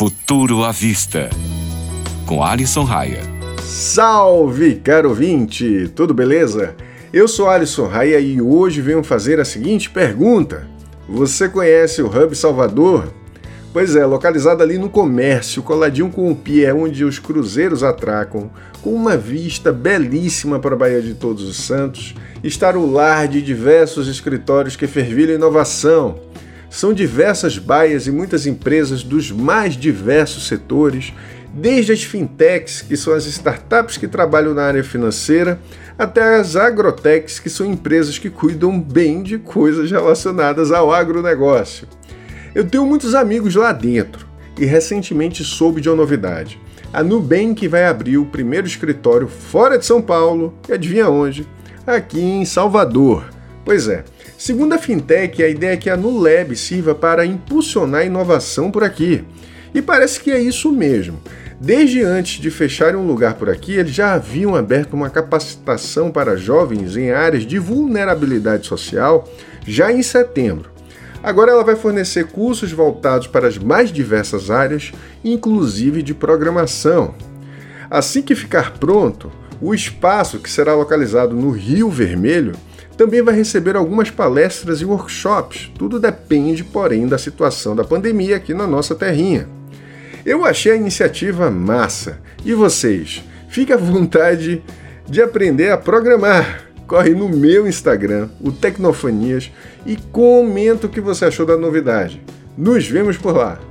Futuro à Vista, com Alisson Raia. Salve, caro ouvinte! Tudo beleza? Eu sou Alisson Raia e hoje venho fazer a seguinte pergunta: Você conhece o Hub Salvador? Pois é, localizado ali no comércio, coladinho com o pier onde os cruzeiros atracam, com uma vista belíssima para a Baía de Todos os Santos, está o lar de diversos escritórios que fervilham inovação. São diversas baias e muitas empresas dos mais diversos setores, desde as fintechs, que são as startups que trabalham na área financeira, até as agrotechs, que são empresas que cuidam bem de coisas relacionadas ao agronegócio. Eu tenho muitos amigos lá dentro e recentemente soube de uma novidade. A Nubank vai abrir o primeiro escritório fora de São Paulo, e adivinha onde? Aqui em Salvador. Pois é, segundo a Fintech, a ideia é que a Nuleb sirva para impulsionar a inovação por aqui. E parece que é isso mesmo. Desde antes de fecharem um lugar por aqui, eles já haviam aberto uma capacitação para jovens em áreas de vulnerabilidade social já em setembro. Agora ela vai fornecer cursos voltados para as mais diversas áreas, inclusive de programação. Assim que ficar pronto, o espaço, que será localizado no Rio Vermelho, também vai receber algumas palestras e workshops. Tudo depende, porém, da situação da pandemia aqui na nossa terrinha. Eu achei a iniciativa massa. E vocês? Fique à vontade de aprender a programar corre no meu Instagram, o Tecnofanias, e comenta o que você achou da novidade. Nos vemos por lá!